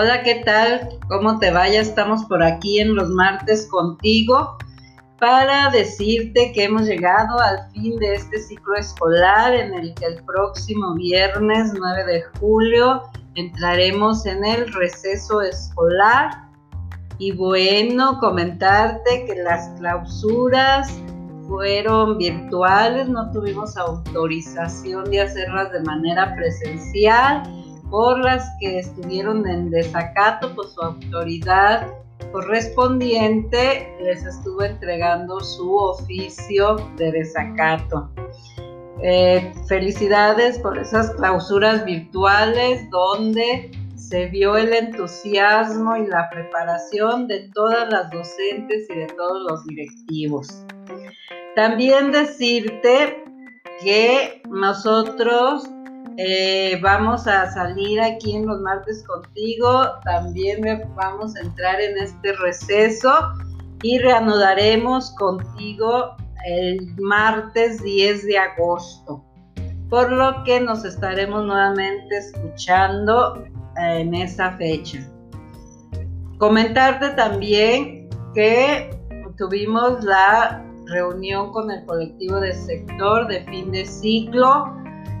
Hola, ¿qué tal? ¿Cómo te vaya? Estamos por aquí en los martes contigo para decirte que hemos llegado al fin de este ciclo escolar en el que el próximo viernes 9 de julio entraremos en el receso escolar. Y bueno, comentarte que las clausuras fueron virtuales, no tuvimos autorización de hacerlas de manera presencial por las que estuvieron en desacato, pues su autoridad correspondiente les estuvo entregando su oficio de desacato. Eh, felicidades por esas clausuras virtuales donde se vio el entusiasmo y la preparación de todas las docentes y de todos los directivos. También decirte que nosotros eh, vamos a salir aquí en los martes contigo. También vamos a entrar en este receso y reanudaremos contigo el martes 10 de agosto. Por lo que nos estaremos nuevamente escuchando en esa fecha. Comentarte también que tuvimos la reunión con el colectivo de sector de fin de ciclo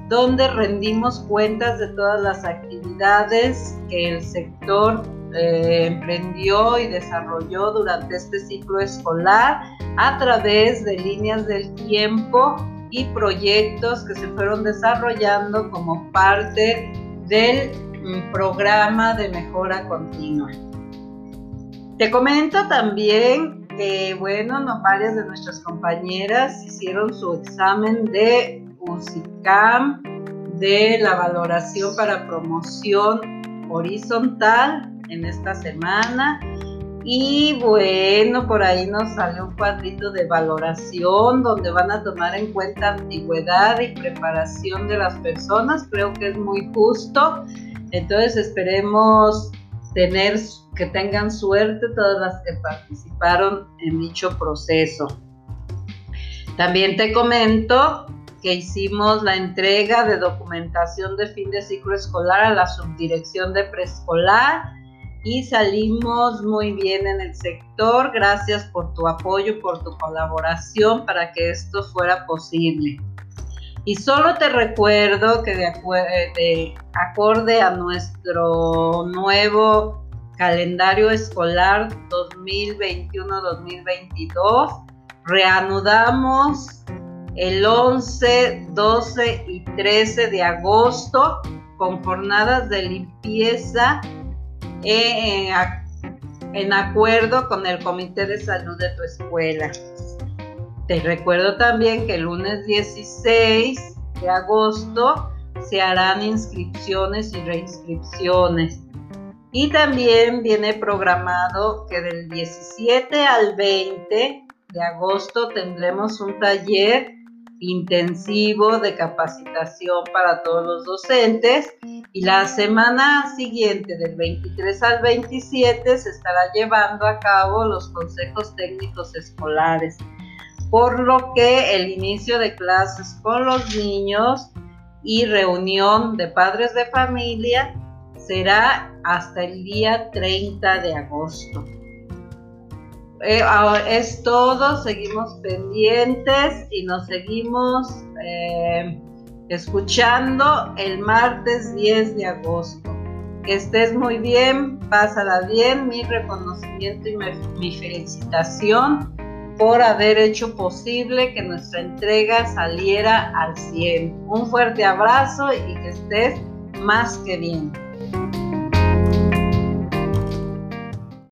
donde rendimos cuentas de todas las actividades que el sector eh, emprendió y desarrolló durante este ciclo escolar a través de líneas del tiempo y proyectos que se fueron desarrollando como parte del mm, programa de mejora continua. Te comento también que, bueno, no, varias de nuestras compañeras hicieron su examen de UCICAM de la valoración para promoción horizontal en esta semana. Y bueno, por ahí nos salió un cuadrito de valoración donde van a tomar en cuenta antigüedad y preparación de las personas. Creo que es muy justo. Entonces esperemos tener que tengan suerte todas las que participaron en dicho proceso. También te comento que hicimos la entrega de documentación de fin de ciclo escolar a la subdirección de preescolar y salimos muy bien en el sector. Gracias por tu apoyo, por tu colaboración para que esto fuera posible. Y solo te recuerdo que de, de acorde a nuestro nuevo calendario escolar 2021-2022, reanudamos el 11, 12 y 13 de agosto con jornadas de limpieza en, en acuerdo con el Comité de Salud de tu escuela. Te recuerdo también que el lunes 16 de agosto se harán inscripciones y reinscripciones. Y también viene programado que del 17 al 20 de agosto tendremos un taller intensivo de capacitación para todos los docentes y la semana siguiente del 23 al 27 se estará llevando a cabo los consejos técnicos escolares, por lo que el inicio de clases con los niños y reunión de padres de familia será hasta el día 30 de agosto. Eh, es todo, seguimos pendientes y nos seguimos eh, escuchando el martes 10 de agosto. Que estés muy bien, pásala bien, mi reconocimiento y mi felicitación por haber hecho posible que nuestra entrega saliera al 100. Un fuerte abrazo y que estés más que bien.